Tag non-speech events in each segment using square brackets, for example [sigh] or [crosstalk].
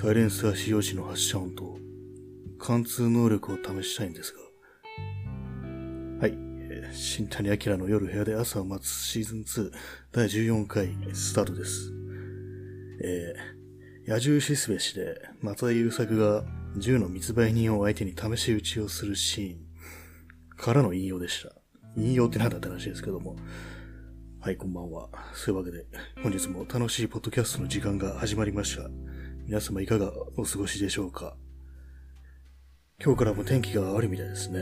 サイレンサー使用時の発射音と貫通能力を試したいんですが。はい。新谷明の夜部屋で朝を待つシーズン2第14回スタートです。えー、野獣しすべしで松田優作が銃の密売人を相手に試し撃ちをするシーンからの引用でした。引用って何だって話ですけども。はい、こんばんは。そういうわけで、本日も楽しいポッドキャストの時間が始まりました。皆様いかがお過ごしでしょうか？今日からも天気が悪いみたいですね。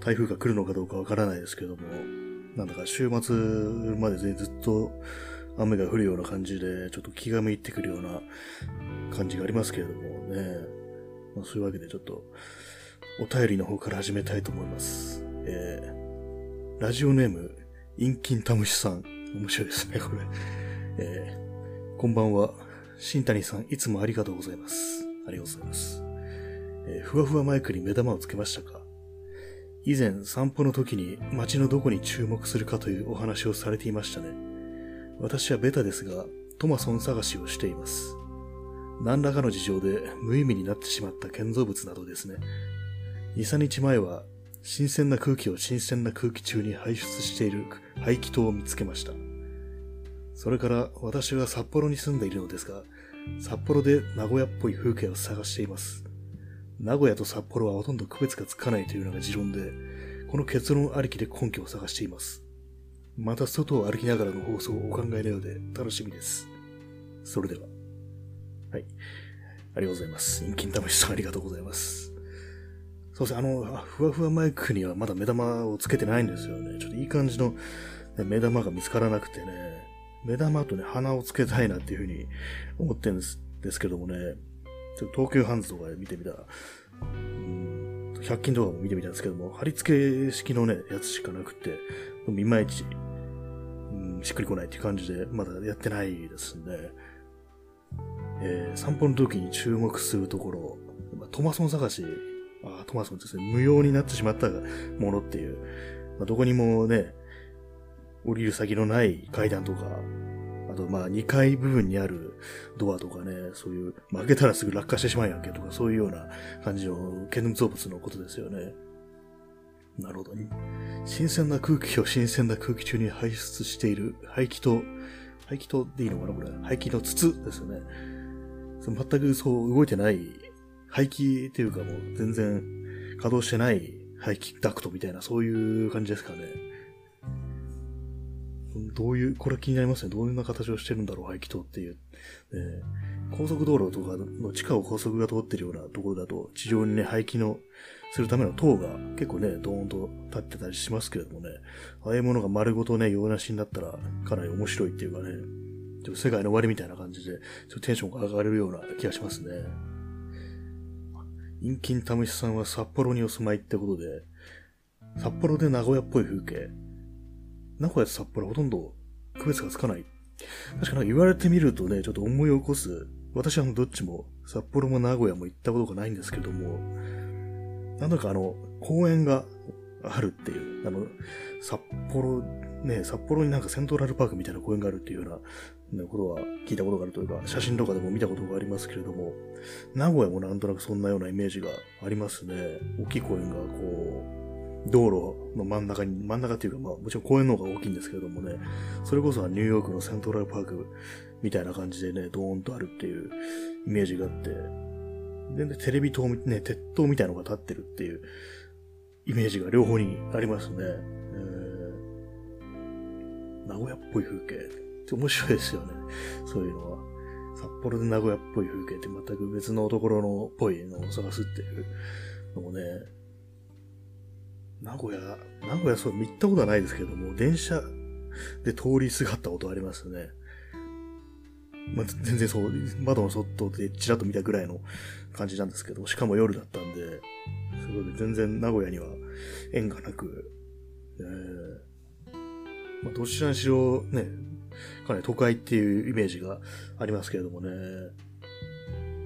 台風が来るのかどうかわからないですけども、なんだか週末までずっと雨が降るような感じで、ちょっと気が向いてくるような感じがありますけれどもね。まあ、そういうわけでちょっと、お便りの方から始めたいと思います。えー、ラジオネーム、インキンタムシさん。面白いですね、これ。えー、こんばんは。新谷さん、いつもありがとうございます。ありがとうございます。えー、ふわふわマイクに目玉をつけましたか？以前、散歩の時に街のどこに注目するかというお話をされていましたね。私はベタですが、トマソン探しをしています。何らかの事情で無意味になってしまった建造物などですね。2、3日前は、新鮮な空気を新鮮な空気中に排出している排気筒を見つけました。それから私は札幌に住んでいるのですが、札幌で名古屋っぽい風景を探しています。名古屋と札幌はほとんど区別がつかないというのが持論で、この結論ありきで根拠を探しています。また外を歩きながらの放送をお考えのようで楽しみです。それでは。はい。ありがとうございます。インキン魂さんありがとうございます。そうですね、あの、ふわふわマイクにはまだ目玉をつけてないんですよね。ちょっといい感じの、目玉が見つからなくてね、目玉とね、鼻をつけたいなっていうふうに思ってるんですですけどもね、ちょっと東急ハンズとかで見てみたら、うん100均とかも見てみたんですけども、貼り付け式のね、やつしかなくて、いまいち、うん、しっくりこないっていう感じで、まだやってないですね。えー、散歩の時に注目するところ、トマソン探し、あトマソンですね、無用になってしまったものっていう、まあ、どこにもね、降りる先のない階段とか、あとまあ2階部分にあるドアとかね、そういう、まあ、開けたらすぐ落下してしまうやんけとか、そういうような感じの建造物のことですよね。なるほどね。新鮮な空気を新鮮な空気中に排出している排気筒、排気筒でいいのかなこれ。排気の筒ですよね。全くそう動いてない排気っていうかもう全然稼働してない排気ダクトみたいなそういう感じですかね。どういう、これ気になりますね。どういうな形をしてるんだろう、排気筒っていう。えー、高速道路とかの地下を高速が通ってるようなところだと、地上にね、排気の、するための塔が結構ね、ドーンと立ってたりしますけれどもね、ああいうものが丸ごとね、用なしになったら、かなり面白いっていうかね、ちょっと世界の終わりみたいな感じで、ちょっとテンションが上がれるような気がしますね。インキンタムシさんは札幌にお住まいってことで、札幌で名古屋っぽい風景。名古屋と札幌ほとんど区別がつかない。確かに言われてみるとね、ちょっと思い起こす。私はどっちも札幌も名古屋も行ったことがないんですけども、なんだかあの、公園があるっていう、あの、札幌、ね、札幌になんかセントラルパークみたいな公園があるっていうような、ね、ことは聞いたことがあるというか、写真とかでも見たことがありますけれども、名古屋もなんとなくそんなようなイメージがありますね。大きい公園がこう、道路の真ん中に、真ん中っていうか、まあもちろん公園の方が大きいんですけれどもね、それこそはニューヨークのセントラルパークみたいな感じでね、ドーンとあるっていうイメージがあって、で、テレビ塔、ね、鉄塔みたいなのが立ってるっていうイメージが両方にありますね。えー、名古屋っぽい風景って面白いですよね。そういうのは。札幌で名古屋っぽい風景って全く別のところのっぽいのを探すっていうのもね、名古屋、名古屋そう、行ったことはないですけども、電車で通りすがったことありますね。まあ、全然そう、窓の外でちらっと見たぐらいの感じなんですけど、しかも夜だったんで、すごい全然名古屋には縁がなく、えー、まあ、どちらにしろね、かなり都会っていうイメージがありますけれどもね、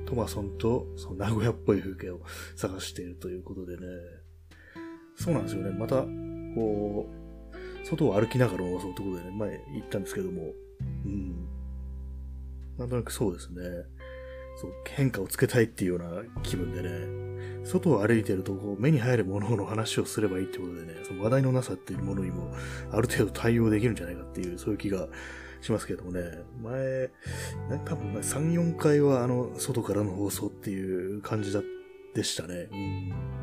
トマソンとその名古屋っぽい風景を探しているということでね、そうなんですよね。また、こう、外を歩きながらそういうところでね、前行ったんですけども、うん。なんとなくそうですね。そう変化をつけたいっていうような気分でね、外を歩いてるとこう目に入るものの話をすればいいってことでね、その話題のなさっていうものにもある程度対応できるんじゃないかっていう、そういう気がしますけどもね、前、多分3、4回はあの、外からの放送っていう感じだ、でしたね。うん。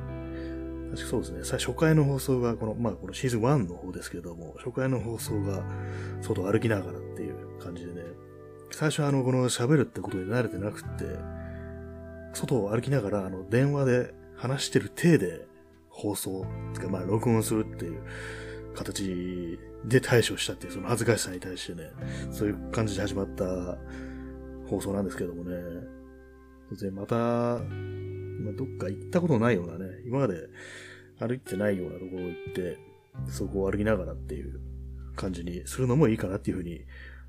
確かそうですね。最初回の放送が、この、まあ、このシーズン1の方ですけども、初回の放送が、外歩きながらっていう感じでね、最初はあの、この喋るってことに慣れてなくって、外を歩きながら、あの、電話で話してる体で放送、つかまあ、録音するっていう形で対処したっていう、その恥ずかしさに対してね、そういう感じで始まった放送なんですけどもね、でまた、まあ、どっか行ったことないようなね、今まで歩いてないようなところ行って、そこを歩きながらっていう感じにするのもいいかなっていうふうに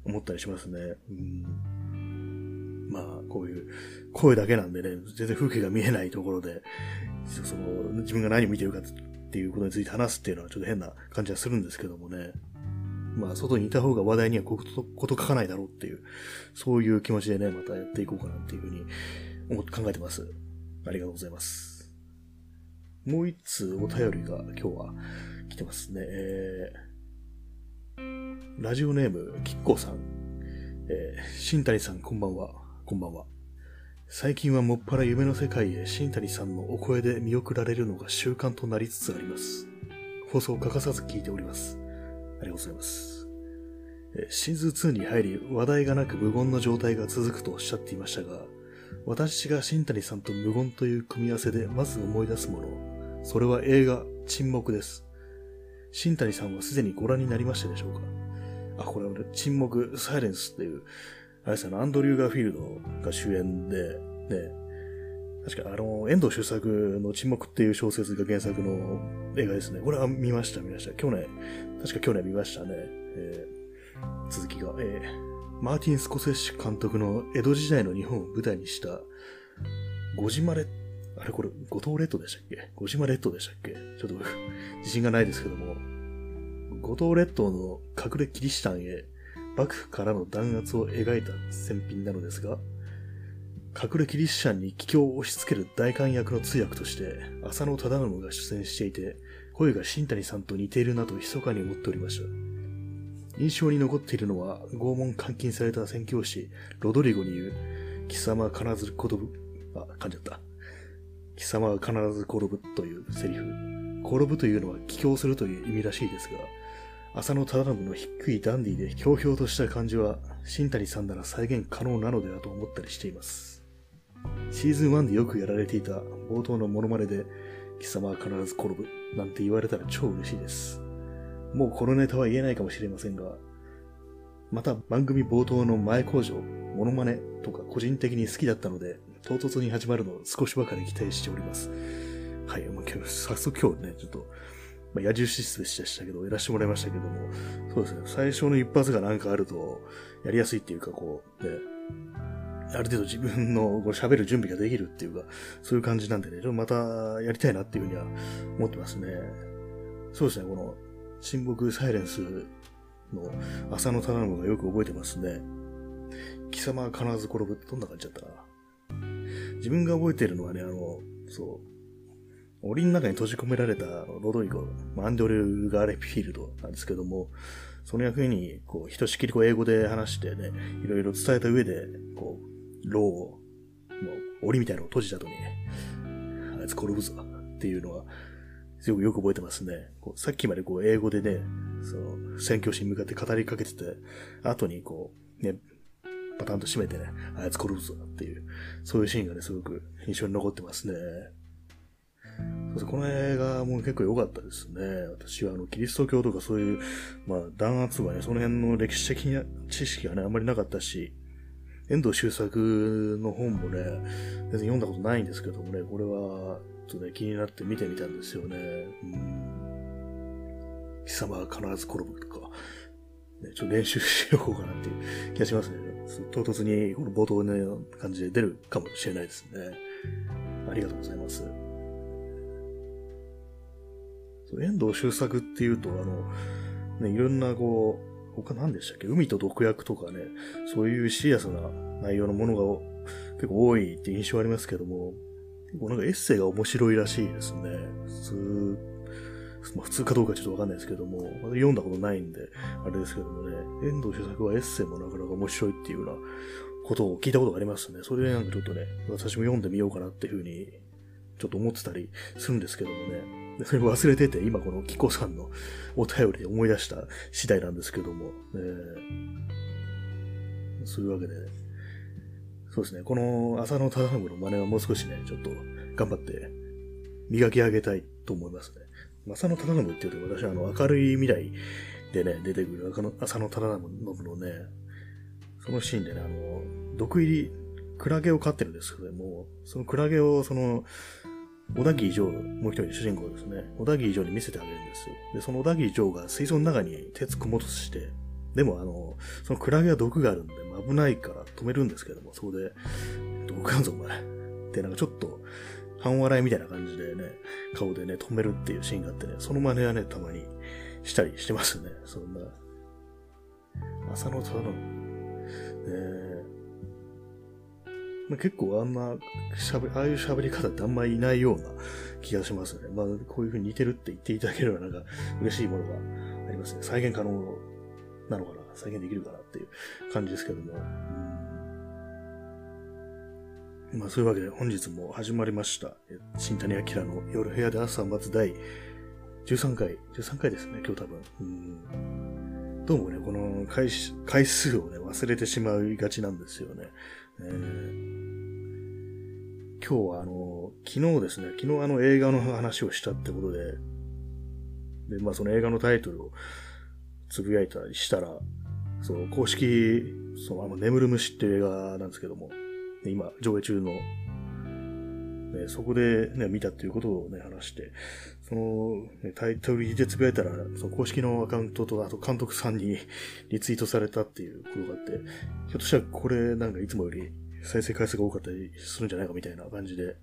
思ったりしますね。うんまあ、こういう声だけなんでね、全然風景が見えないところで、その、自分が何を見てるかっていうことについて話すっていうのはちょっと変な感じはするんですけどもね。まあ、外にいた方が話題にはことこと書かないだろうっていう、そういう気持ちでね、またやっていこうかなっていうふうに思って考えてます。ありがとうございます。もう一通お便りが今日は来てますね。えー、ラジオネーム、きっこさん。えー、新谷さんこんばんは。こんばんは。最近はもっぱら夢の世界へ新谷さんのお声で見送られるのが習慣となりつつあります。放送を欠かさず聞いております。ありがとうございます。シーズン2に入り話題がなく無言の状態が続くとおっしゃっていましたが、私が新谷さんと無言という組み合わせでまず思い出すもの、それは映画沈黙です。新谷さんはすでにご覧になりましたでしょうか？あ、これは沈黙、サイレンスっていうあれですアンドリュー・ガーフィールドが主演で、ね、確かあの、遠藤周作の沈黙っていう小説が原作の映画ですね。これは見ました、見ました。去年、確か去年見ましたね。えー、続きが、えー、マーティン・スコセッシ監督の江戸時代の日本を舞台にした、ゴジマレあれこれ、五島列島でしたっけ？五島列島でしたっけ？ちょっと [laughs] 自信がないですけども、五島列島の隠れキリシタンへ幕府からの弾圧を描いた戦品なのですが、隠れキリシャンに帰郷を押し付ける大官役の通訳として、浅野忠信が出演していて、声が新谷さんと似ているなと密かに思っておりました。印象に残っているのは、拷問監禁された宣教師、ロドリゴに言う、貴様は必ず転ぶ、あ、噛んじゃった。貴様は必ず転ぶというセリフ。転ぶというのは帰郷するという意味らしいですが、浅野忠信の低いダンディでひょうひょうとした感じは、新谷さんなら再現可能なのではと思ったりしています。シーズン1でよくやられていた冒頭のモノマネで、貴様は必ず転ぶ、なんて言われたら超嬉しいです。もうこのネタは言えないかもしれませんが、また番組冒頭の前工場、モノマネとか個人的に好きだったので、唐突に始まるのを少しばかり期待しております。はい、もう今日早速今日ね、ちょっとまあ、野獣シスでしたけど、やらせてもらいましたけども、そうですね、最初の一発がなんかあると、やりやすいっていうか、こう、ね、ある程度自分の喋る準備ができるっていうか、そういう感じなんでね、ちょっとまたやりたいなっていうふうには思ってますね。そうですね、この、沈黙サイレンスの浅野忠信がよく覚えてますね。貴様は必ず転ぶってどんな感じだったかな。自分が覚えてるのはね、あの、そう、檻の中に閉じ込められたロドリゴ、アンドリュー・ガーレフィールドなんですけども、その役に、こう、ひとしきりこう英語で話してね、いろいろ伝えた上で、こう、牢を、もう、檻みたいなのを閉じた後にね、あいつ転ぶぞっていうのは、すごくよく覚えてますね。こうさっきまでこう、英語でね、その、宣教師に向かって語りかけてて、後にこう、ね、パタンと閉めてね、あいつ転ぶぞっていう、そういうシーンがね、すごく印象に残ってますね。そうこの映画も結構良かったですね。私はあの、キリスト教とかそういう、まあ、弾圧はね、その辺の歴史的な知識がね、あんまりなかったし、遠藤周作の本もね、全然読んだことないんですけどもね、これは、とね、気になって見てみたんですよね。うん。貴様は必ず転ぶとか、ね、ちょっと練習しようかなっていう気がしますね。唐突にこの冒頭の感じで出るかもしれないですね。ありがとうございます。遠藤周作っていうと、あの、ね、いろんなこう、他何でしたっけ？海と毒薬とかね、そういうシリアスな内容のものが結構多いって印象ありますけども、結構なんかエッセイが面白いらしいですね。普通、まあ、普通かどうかちょっとわかんないですけども、ま読んだことないんで、あれですけどもね、遠藤周作はエッセイもなかなか面白いっていうようなことを聞いたことがありますね。それでなんかちょっとね、私も読んでみようかなっていうふうに、ちょっと思ってたりするんですけどもね。それ忘れてて、今このキコさんのお便りで思い出した次第なんですけども、ね、そういうわけで、ねそうですね、この浅野忠信の真似はもう少しね、ちょっと頑張って磨き上げたいと思いますね。浅野忠信っていうと私はあの明るい未来でね、出てくる浅野忠信のね、そのシーンでね、あの、毒入り、クラゲを飼ってるんですけども、そのクラゲをその、小田切城、もう一人主人公ですね。小田切城に見せてあげるんですよ。で、その小田切城が水槽の中に手突っ込もうとして、でもあの、そのクラゲは毒があるんで、危ないから止めるんですけども、そこで、毒あんぞお前。ってなんかちょっと、半笑いみたいな感じでね、顔でね、止めるっていうシーンがあってね、その真似はね、たまにしたりしてますね。そんな。浅野忠信。えまあ、結構あんな喋、ああいう喋り方ってあんまりいないような気がしますね。まあ、こういう風に似てるって言っていただければなんか嬉しいものがありますね。再現可能なのかな再現できるかなっていう感じですけども。まあそういうわけで本日も始まりました。新谷明の夜部屋で朝待つ第13回、13回ですね、今日多分。うんどうもね、この回回数をね、忘れてしまいがちなんですよね。えー今日はあの、昨日ですね、昨日あの映画の話をしたってことで、で、まあその映画のタイトルをつぶやいたりしたら、その公式、そのあの眠る虫って映画なんですけども、今上映中の、ね、そこでね、見たっていうことをね、話して、その、ね、タイトルでつぶやいたら、その公式のアカウントと、あと監督さんにリツイートされたっていうことがあって、ひょっとしたらこれなんかいつもより再生回数が多かったりするんじゃないかみたいな感じで、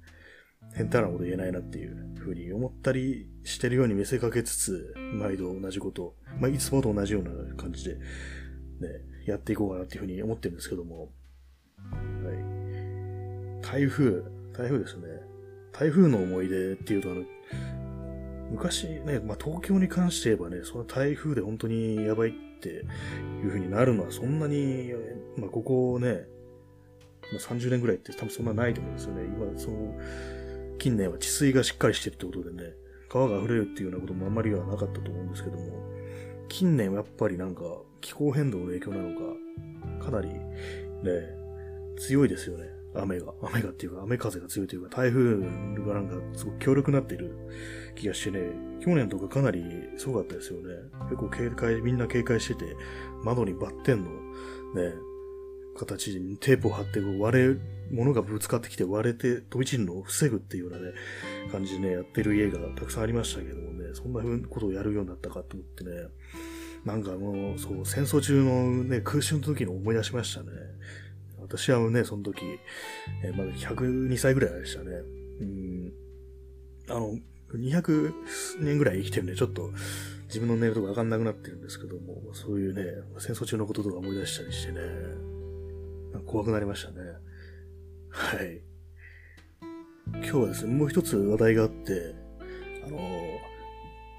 変態なこと言えないなっていうふうに思ったりしてるように見せかけつつ、毎度同じこと、まあ、いつもと同じような感じで、ね、やっていこうかなっていうふうに思ってるんですけども、はい。台風、台風ですね。台風の思い出っていうと、あの、昔ね、まあ、東京に関して言えばね、その台風で本当にやばいっていう風になるのはそんなに、まあ、ここね、まあ、30年ぐらいって多分そんなないと思うんですよね。今、その、近年は治水がしっかりしてるってことでね、川が溢れるっていうようなこともあんまりはなかったと思うんですけども、近年はやっぱりなんか気候変動の影響なのか、かなりね、強いですよね。雨が。雨がっていうか、雨風が強いというか、台風がなんかすごく強力になっている気がしてね、去年とかかなりすごかったですよね。結構警戒、みんな警戒してて、窓にバッテンのね、形にテープを貼って割れ、物がぶつかってきて割れて飛び散るのを防ぐっていうようなね、感じでね、やってる家がたくさんありましたけどもね、そんな風なことをやるようになったかと思ってね、なんかもう、そう、戦争中のね、空襲の時の思い出しましたね。私はね、その時、えー、まだ102歳ぐらいでしたね。うん。あの、200年ぐらい生きてるんで、ちょっと自分の寝るとこわかんなくなってるんですけども、そういうね、戦争中のこととか思い出したりしてね、怖くなりましたね。はい。今日はですね、もう一つ話題があって、あの、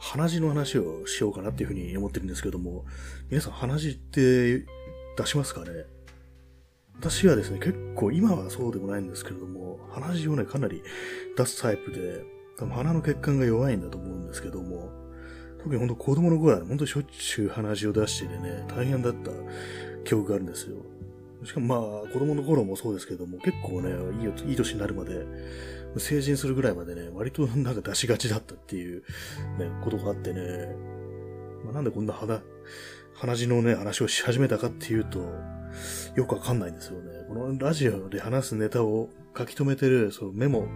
鼻血の話をしようかなっていうふうに思ってるんですけども、皆さん鼻血って出しますかね？私はですね、結構今はそうでもないんですけれども、鼻血をね、かなり出すタイプで、多分鼻の血管が弱いんだと思うんですけども、特に本当子供の頃は、ね、本当しょっちゅう鼻血を出しててね、大変だった記憶があるんですよ。しかもまあ、子供の頃もそうですけども、結構ね、いいいい年になるまで、成人するぐらいまでね、割となんか出しがちだったっていう、ね、ことがあってね、まあ、なんでこんな鼻、鼻血のね、話をし始めたかっていうと、よくわかんないんですよね。このラジオで話すネタを書き留めてる、そのメモ、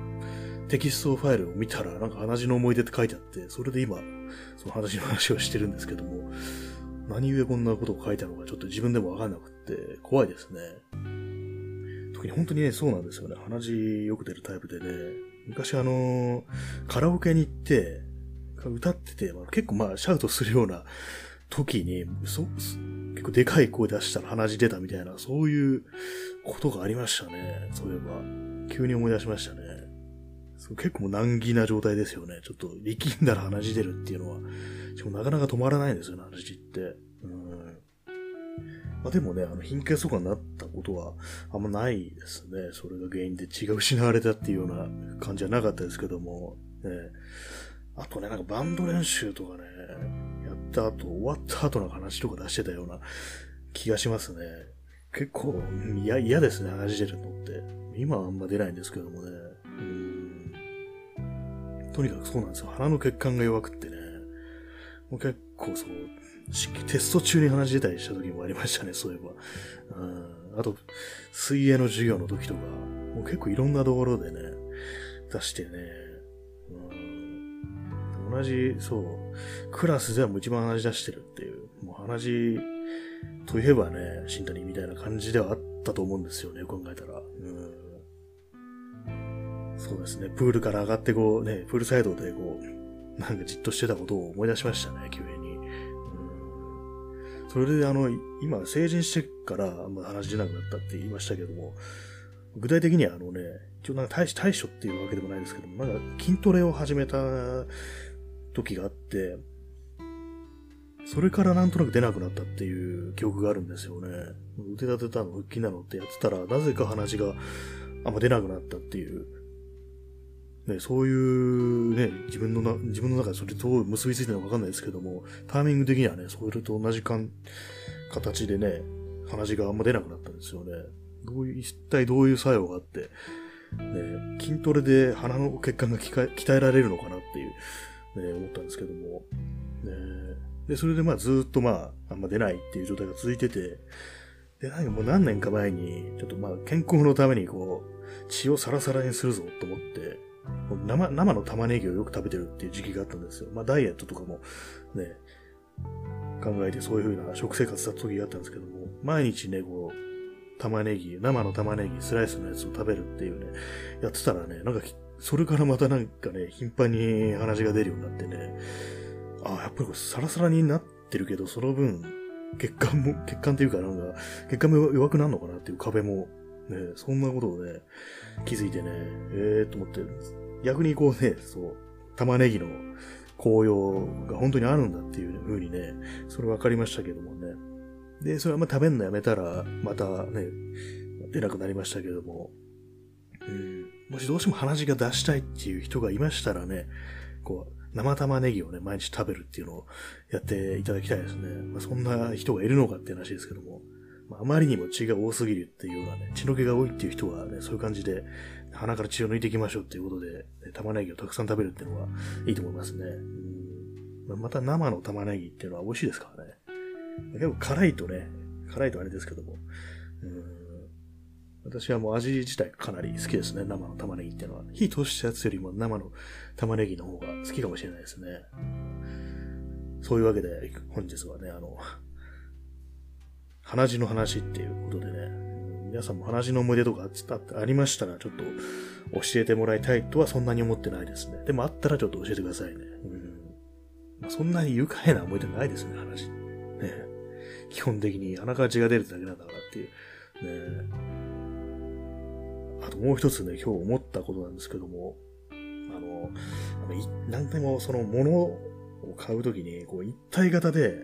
テキストファイルを見たら、なんか鼻血の思い出って書いてあって、それで今、その鼻血の話をしてるんですけども、何故こんなことを書いたのかちょっと自分でもわかんなくって怖いですね。特に本当にね、そうなんですよね。鼻血よく出るタイプでね。昔あのカラオケに行って、歌ってて、まあ、結構まあ、シャウトするような時に、そ、結構でかい声出したら鼻血出たみたいな、そういうことがありましたね。そういえば。急に思い出しましたね。結構難儀な状態ですよね。ちょっと力んだら鼻血出るっていうのは。しかもなかなか止まらないんですよね、鼻血って。うん。まあでもね、あの、貧血とかになったことはあんまないですね。それが原因で血が失われたっていうような感じはなかったですけども。ね、あとね、なんかバンド練習とかね、やった後、終わった後の話とか出してたような気がしますね。結構、嫌、嫌ですね、話してるのって。今はあんま出ないんですけどもね。うんとにかくそうなんですよ。鼻の血管が弱くて。もう結構そう、テスト中に話出たりした時もありましたね、そういえば。うん。あと、水泳の授業の時とか、もう結構いろんなところでね、出してね、うん。同じ、そう、クラスではもう一番話し出してるっていう、もう話といえばね、新谷みたいな感じではあったと思うんですよね、考えたら。うん。そうですね、プールから上がってこうね、プールサイドでこう、なんかじっとしてたことを思い出しましたね、急に。うん、それであの、今、成人してからあんま話出なくなったって言いましたけども、具体的にはあのね、一応なんか対対処っていうわけでもないですけども、なんか筋トレを始めた時があって、それからなんとなく出なくなったっていう記憶があるんですよね。腕立てたの、腹筋なのってやってたら、なぜか話があんま出なくなったっていうね、そういうね、自分のな、自分の中でそれと結びついてるのかわかんないですけども、タイミング的にはね、それと同じかん形でね、話があんま出なくなったんですよね。どういう、一体どういう作用があって、ね、筋トレで鼻の血管が鍛えられるのかなっていう、ね、思ったんですけども、ね、で、それでまあずっとまあ、あんま出ないっていう状態が続いてて、で、なんかもう何年か前に、ちょっとまあ健康のためにこう、血をサラサラにするぞと思って、生、生の玉ねぎをよく食べてるっていう時期があったんですよ。まあダイエットとかもね、考えてそういう風な食生活だった時があったんですけども、毎日ね、こう、玉ねぎ、生の玉ねぎ、スライスのやつを食べるっていうね、やってたらね、なんか、それからまたなんかね、頻繁に話が出るようになってね、ああ、やっぱりこれサラサラになってるけど、その分、血管も、血管っていうかなんか、血管も弱くなるのかなっていう壁もね、そんなことをね、気づいてね、ええー、と思って、逆にこうね、そう、玉ねぎの紅葉が本当にあるんだっていう風にね、それ分かりましたけどもね。で、それはまあ食べるのやめたら、またね、出なくなりましたけども、うん、もしどうしても鼻血が出したいっていう人がいましたらね、こう、生玉ねぎをね、毎日食べるっていうのをやっていただきたいですね。まあ、そんな人がいるのかっていう話ですけども。あ、まりにも血が多すぎるっていうようなね、血の気が多いっていう人はね、そういう感じで、鼻から血を抜いていきましょうっていうことで、ね、玉ねぎをたくさん食べるっていうのはいいと思いますね。うんまた生の玉ねぎっていうのは美味しいですからね。結構辛いとね、辛いとあれですけども、うん私はもう味自体かなり好きですね、生の玉ねぎっていうのは。火通したやつよりも生の玉ねぎの方が好きかもしれないですね。そういうわけで、本日はね、あの、鼻血の話っていうことでね、皆さんも鼻血の思い出とかありましたら、ちょっと教えてもらいたいとはそんなに思ってないですね。でもあったらちょっと教えてくださいね。うん、そんなに愉快な思い出ないですね、話。ね。基本的に鼻から血が出るだけなんだからっていう。ね。あともう一つね、今日思ったことなんですけども、あの、何でもその物を買うときに、こう一体型で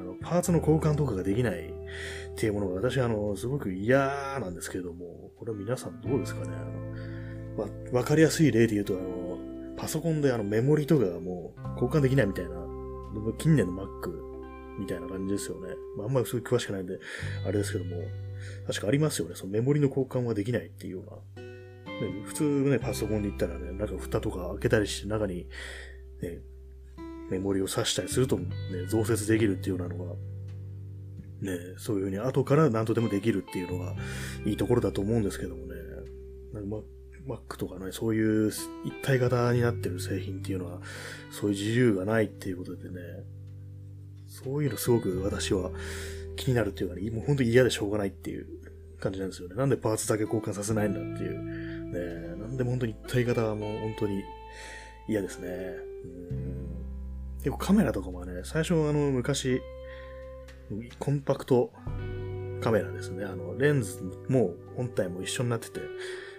あの、パーツの交換とかができないっていうものが私あの、すごく嫌なんですけれども、これは皆さんどうですかね？あの、わ、わかりやすい例で言うと、あの、パソコンであのメモリとかがもう交換できないみたいな、近年の Mac みたいな感じですよね。まあ、あんまりそうい詳しくないんで、あれですけども、確かありますよね。そのメモリの交換はできないっていうような。普通ね、パソコンで言ったらね、なんか蓋とか開けたりして中に、ね、メモリを挿したりするとね、増設できるっていうようなのが、ね、そういうふうに後から何とでもできるっていうのがいいところだと思うんですけどもね。なんか Mac とかね、そういう一体型になってる製品っていうのは、そういう自由がないっていうことでね、そういうのすごく私は気になるっていうかね、もう本当に嫌でしょうがないっていう感じなんですよね。なんでパーツだけ交換させないんだっていう。ね、なんでも本当に一体型はもう本当に嫌ですね。うん結構カメラとかもね、最初あの昔、コンパクトカメラですね。あの、レンズも本体も一緒になってて、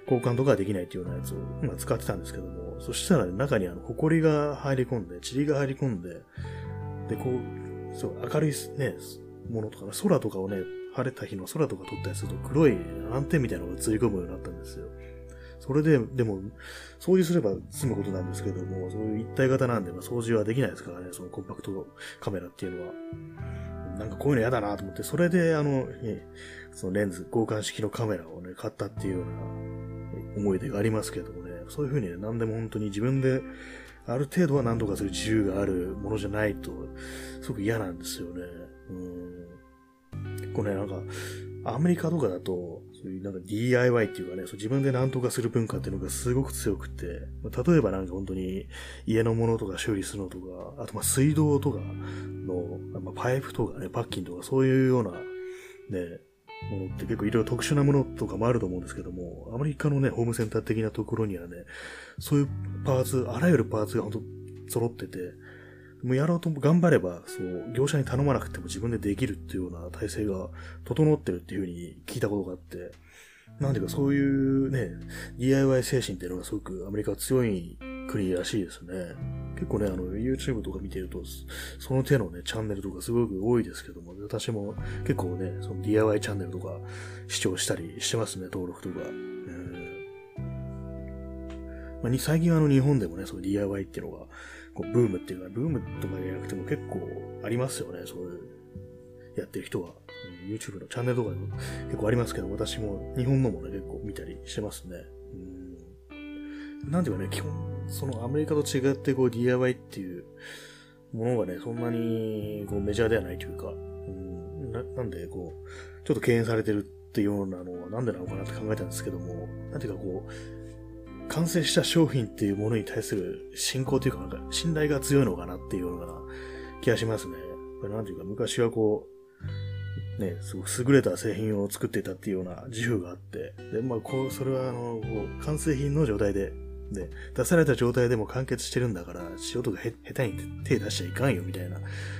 交換とかできないっていうようなやつを今使ってたんですけども、そしたら、ね、中にあの、埃が入り込んで、塵が入り込んで、で、こう、そう、明るいね、ものとか、空とかをね、晴れた日の空とか撮ったりすると黒い暗点みたいなのが映り込むようになったんですよ。それで、でも、掃除すれば済むことなんですけども、そういう一体型なんで、まあ、掃除はできないですからね、そのコンパクトカメラっていうのは。なんかこういうの嫌だなと思って、それで、あの、ね、そのレンズ、交換式のカメラをね、買ったっていうような思い出がありますけどもね、そういうふうにね、何でも本当に自分で、ある程度は何とかする自由があるものじゃないと、すごく嫌なんですよね。うん。結構ね、なんか、アメリカとかだと、そういうなんか DIY っていうかね、そう自分で何とかする文化っていうのがすごく強くて、例えばなんか本当に家のものとか修理するのとか、あとまあ水道とかの、まあ、パイプとかね、パッキンとかそういうような、ね、ものって結構いろいろ特殊なものとかもあると思うんですけども、アメリカのね、ホームセンター的なところにはね、そういうパーツ、あらゆるパーツが本当揃ってて、もうやろうと頑張れば、そう、業者に頼まなくても自分でできるっていうような体制が整ってるっていうふうに聞いたことがあって、なんていうかそういうね、DIY 精神っていうのがすごくアメリカは強い国らしいですね。結構ね、あの、YouTube とか見てると、その手のね、チャンネルとかすごく多いですけども、私も結構ね、その DIY チャンネルとか視聴したりしてますね、登録とか。まあ、最近はあの日本でもね、その DIY っていうのが、こうブームっていうか、ブームとかじゃなくても結構ありますよね、そういう、やってる人は。YouTube のチャンネルとかでも結構ありますけど、私も日本のもね、結構見たりしてますね。うん、なんていうかね、基本、そのアメリカと違ってこう DIY っていうものがね、そんなにこうメジャーではないというか、うん、ななんでこう、ちょっと敬遠されてるっていうようなのはなんでなのかなって考えたんですけども、なんていうかこう、完成した商品っていうものに対する信仰というか、なんか信頼が強いのかなっていうような気がしますね。これなんていうか、昔はこう、ね、すごく優れた製品を作っていたっていうような自負があって、で、まあ、こう、それはあの、こう、完成品の状態で、で、出された状態でも完結してるんだから、仕事が下手に手出しちゃいかんよ、みたいな。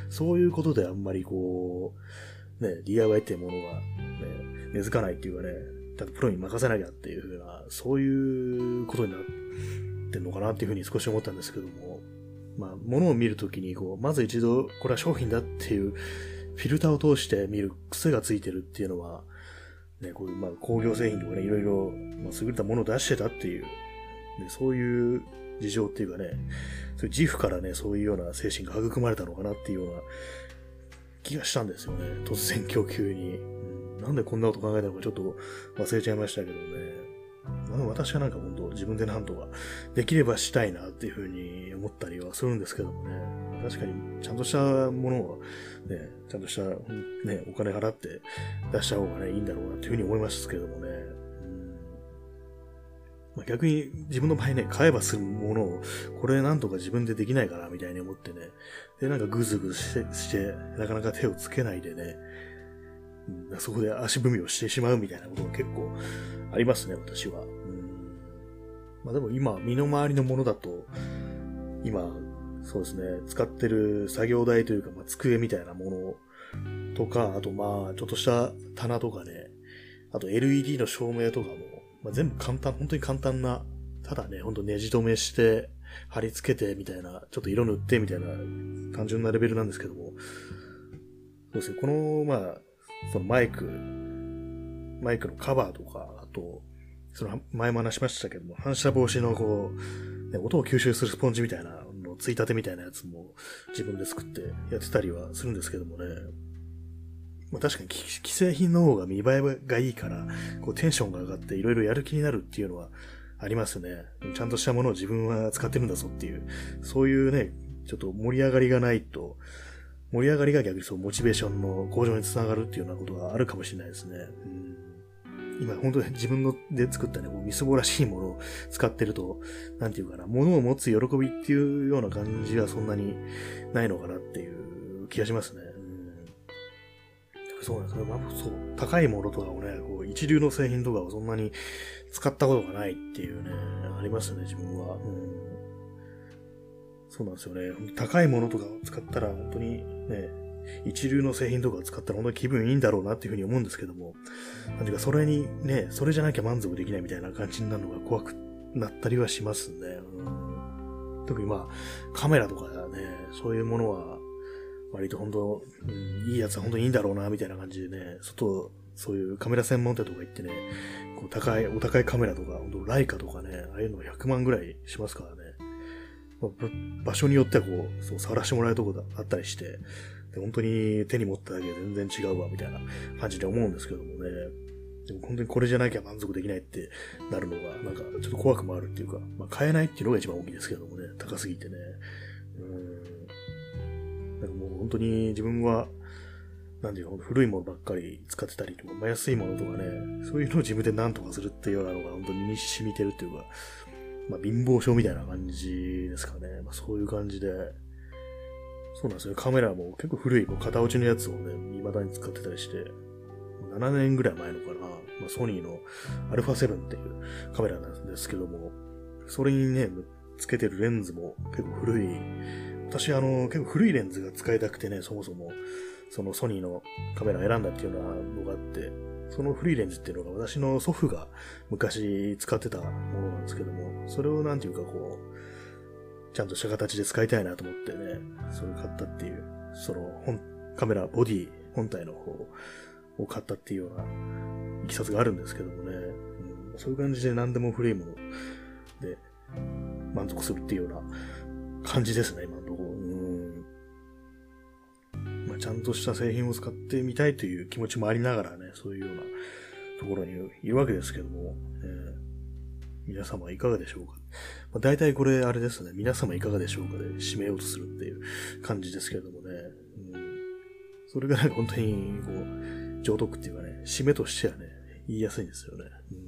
そういうことであんまりこう、ね、DIY っていうものが、ね、根付かないっていうかね、だってプロに任せなきゃっていうふうな、そういうことになってんのかなっていうふうに少し思ったんですけども、まあ、物を見るときに、こう、まず一度、これは商品だっていう、フィルターを通して見る癖がついてるっていうのは、ね、こういう、まあ、工業製品とかね、いろいろ、まあ、優れたものを出してたっていう、ね、そういう事情っていうかね、そういう自負からね、そういうような精神が育まれたのかなっていうような気がしたんですよね。突然供給に。なんでこんなこと考えたのかちょっと忘れちゃいましたけどね。まあ、私はなんか本当自分でなんとかできればしたいなっていうふうに思ったりはするんですけどもね。確かにちゃんとしたものはね、ちゃんとしたね、お金払って出した方がね、いいんだろうなっていうふうに思いますけどもね。まあ、逆に自分の場合ね、買えばするものを、これなんとか自分でできないかなみたいに思ってね、で、なんかグズグズしてして、なかなか手をつけないでね、そこで足踏みをしてしまうみたいなことが結構ありますね、私は。うんまあでも今、身の回りのものだと、今、そうですね、使ってる作業台というか、まあ、机みたいなものとか、あとまあ、ちょっとした棚とかね、あと LED の照明とかも、まあ、全部簡単、本当に簡単な、ただね、ほんとネジ止めして、貼り付けてみたいな、ちょっと色塗ってみたいな、単純なレベルなんですけども、そうですね、この、まあ、そのマイク、マイクのカバーとか、あと、その前も話しましたけども、反射防止のこう、ね、音を吸収するスポンジみたいなの、ついたてみたいなやつも自分で作ってやってたりはするんですけどもね。まあ確かに既製品の方が見栄えがいいから、こうテンションが上がっていろいろやる気になるっていうのはありますね。ちゃんとしたものを自分は使ってるんだぞっていう、そういうね、ちょっと盛り上がりがないと、盛り上がりが逆にそう、モチベーションの向上につながるっていうようなことがあるかもしれないですね。うん今、本当に自分ので作ったね、こうみすぼらしいものを使ってると、なんていうかな、物を持つ喜びっていうような感じはそんなにないのかなっていう気がしますね。うん、そうなんですね。まあ、そう、高いものとかをね、こう、一流の製品とかをそんなに使ったことがないっていうね、ありますよね、自分は。うんそうなんですよね。高いものとかを使ったら本当にね、一流の製品とかを使ったら本当に気分いいんだろうなっていうふうに思うんですけども、なんていうかそれにね、それじゃなきゃ満足できないみたいな感じになるのが怖くなったりはしますね。うん、特にまあ、カメラとかね、そういうものは、割と本当、うん、いいやつは本当にいいんだろうな、みたいな感じでね、外、そういうカメラ専門店とか行ってね、こう高い、お高いカメラとか、本当ライカとかね、ああいうの100万ぐらいしますからね。場所によってはこう、そう、触らせてもらえるとこだあったりして、で本当に手に持っただけで全然違うわ、みたいな感じで思うんですけどもね。でも本当にこれじゃなきゃ満足できないってなるのが、なんかちょっと怖くもあるっていうか、まあ買えないっていうのが一番大きいですけどもね、高すぎてね。うん。なんかもう本当に自分は、なんていうか、古いものばっかり使ってたりとか、ま、安いものとかね、そういうのを自分で何とかするっていうようなのが本当に身に染みてるっていうか、まあ、貧乏症みたいな感じですかね。まあ、そういう感じで、そうなんですよ。カメラも結構古い、もう型落ちのやつをね、未だに使ってたりして、7年ぐらい前のかな、まあ、ソニーの α7 っていうカメラなんですけども、それにね、つけてるレンズも結構古い。私、あの、結構古いレンズが使いたくてね、そもそも、そのソニーのカメラを選んだっていうようなのがあって、そのフリーレンズっていうのが私の祖父が昔使ってたものなんですけども、それをなんていうかこう、ちゃんとした形で使いたいなと思ってね、それを買ったっていう、その本、カメラ、ボディ、本体の方を買ったっていうようないきさつがあるんですけどもね、うん、そういう感じで何でも古いもので満足するっていうような感じですね、今のところ。ちゃんとした製品を使ってみたいという気持ちもありながらね、そういうようなところにいるわけですけども、えー、皆様いかがでしょうか、まあ、大体これあれですね、皆様いかがでしょうかで締めようとするっていう感じですけれどもね、うん、それがなんか本当にこう、上徳っていうかね、締めとしてはね、言いやすいんですよね。うん、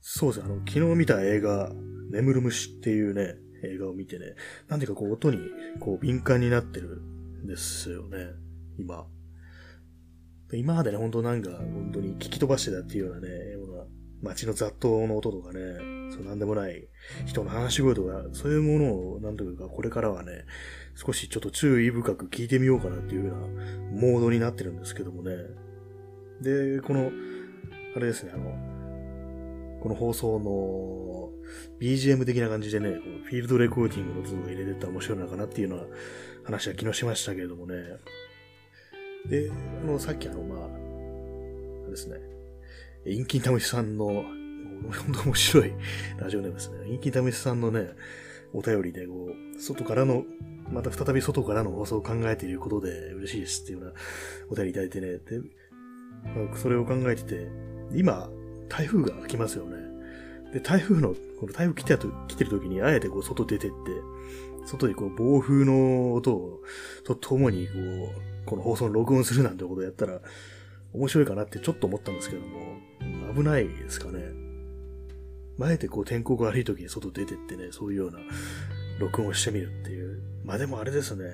そうですね、あの、昨日見た映画、眠る虫っていうね、映画を見てね、なんていうかこう音にこう敏感になってるんですよね、今。今までね、本当なんか、本当に聞き飛ばしてたっていうようなね、ような街の雑踏の音とかね、そうなんでもない人の話し声とか、そういうものを、なんというか、これからはね、少しちょっと注意深く聞いてみようかなっていうようなモードになってるんですけどもね。で、この、あれですね、あの、この放送の BGM 的な感じでね、フィールドレコーディングの音が入れてったら面白いのかなっていうような話は昨日しましたけれどもね。で、あの、さっきあの、まあ、あれですね、インキンタムシさんの、本当面白いラジオネームですね。インキンタムシさんのね、お便りで、こう、外からの、また再び外からの放送を考えていることで嬉しいですっていうようなお便りいただいてね。で、まあ、それを考えてて、今、台風が来ますよね。で、台風の、この台風来て来てる時に、あえてこう、外出てって、外にこう、暴風の音を、とともに、こう、この放送の録音するなんてことをやったら、面白いかなってちょっと思ったんですけども、危ないですかね。あえてこう天候が悪い時に外出てってね、そういうような録音をしてみるっていう。まあでもあれですね。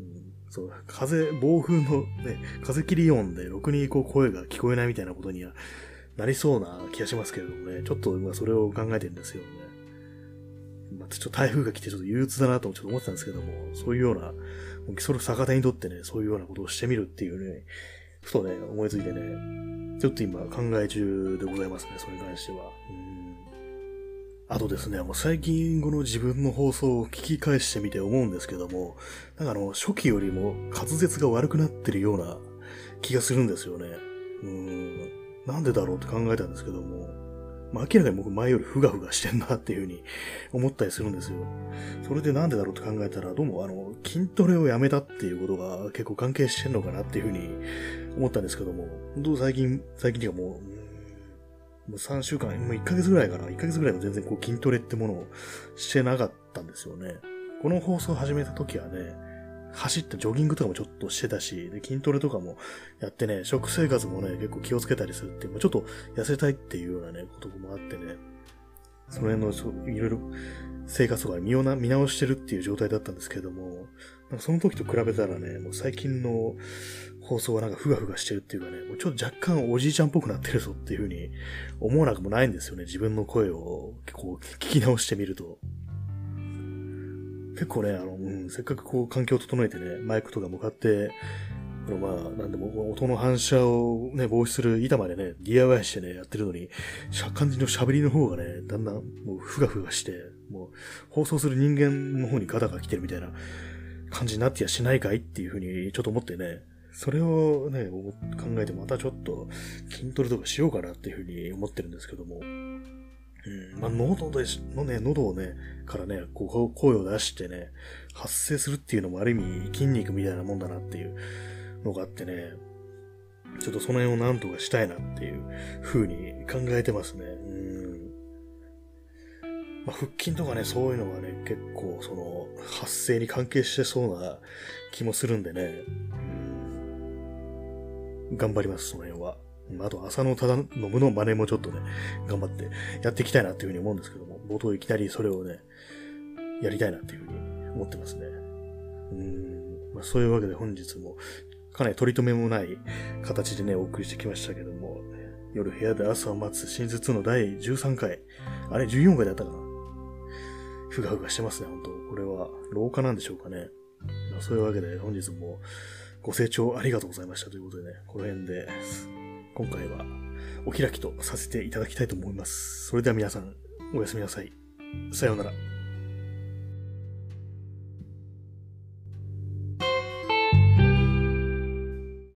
うん、そう、風、暴風のね、風切り音でろくにこう声が聞こえないみたいなことにはなりそうな気がしますけれどもね、ちょっと今それを考えてるんですよね。ま、ちょっと台風が来てちょっと憂鬱だなともちょっと思ってたんですけども、そういうような、もうそれを逆手にとってね、そういうようなことをしてみるっていうね、ふとね、思いついてね、ちょっと今考え中でございますね、それに関しては。うんあとですね、もう最近この自分の放送を聞き返してみて思うんですけども、なんかあの、初期よりも滑舌が悪くなってるような気がするんですよね。うん。なんでだろうって考えたんですけども、まあ、明らかに僕前よりふがふがしてんなっていうふうに思ったりするんですよ。それでなんでだろうって考えたら、どうもあの、筋トレをやめたっていうことが結構関係してんのかなっていうふうに思ったんですけども、本当最近、最近にはもう、もう3週間、もう1ヶ月ぐらいかな、1ヶ月ぐらいも全然こう筋トレってものをしてなかったんですよね。この放送を始めた時はね、走ってジョギングとかもちょっとしてたし、で筋トレとかもやってね、食生活もね、結構気をつけたりするっていう、ちょっと痩せたいっていうようなね、こともあってね、その辺のそいろいろ生活とか見見直してるっていう状態だったんですけれども、その時と比べたらね、もう最近の放送はなんかふがふがしてるっていうかね、もうちょっと若干おじいちゃんっぽくなってるぞっていうふうに思わなくもないんですよね。自分の声をこう聞き直してみると。結構ね、あの、うん、せっかくこう環境を整えてね、マイクとか向かって、このまあ、なんでも、音の反射をね、防止する板までね、DIY してね、やってるのに、感じの喋りの方がね、だんだんもうふがふがして、もう、放送する人間の方にガタが来てるみたいな感じになってやしないかいっていうふうにちょっと思ってね、それをね、考えてまたちょっと筋トレとかしようかなっていうふうに思ってるんですけども、うん、まあ、喉でしのね、喉をね、からね、こう、声を出してね、発生するっていうのもある意味筋肉みたいなもんだなっていうのがあってね、ちょっとその辺をなんとかしたいなっていう風に考えてますね。うん。まあ、腹筋とかね、そういうのはね、結構その、発生に関係してそうな気もするんでね、うん、頑張ります、その辺は。あと、浅野忠信の真似もちょっとね、頑張ってやっていきたいなっていうふうに思うんですけども、冒頭いきなりそれをね、やりたいなっていうふうに思ってますね。うん。まあ、そういうわけで本日も、かなり取り留めもない形でね、お送りしてきましたけども、夜部屋で朝を待つ新術の第13回、あれ14回だったかなふがふがしてますね、本当これは、廊下なんでしょうかね。まあ、そういうわけで本日もご清聴ありがとうございましたということでね、この辺で、今回はお開きとさせていただきたいと思います。それでは皆さん、おやすみなさい。さようなら。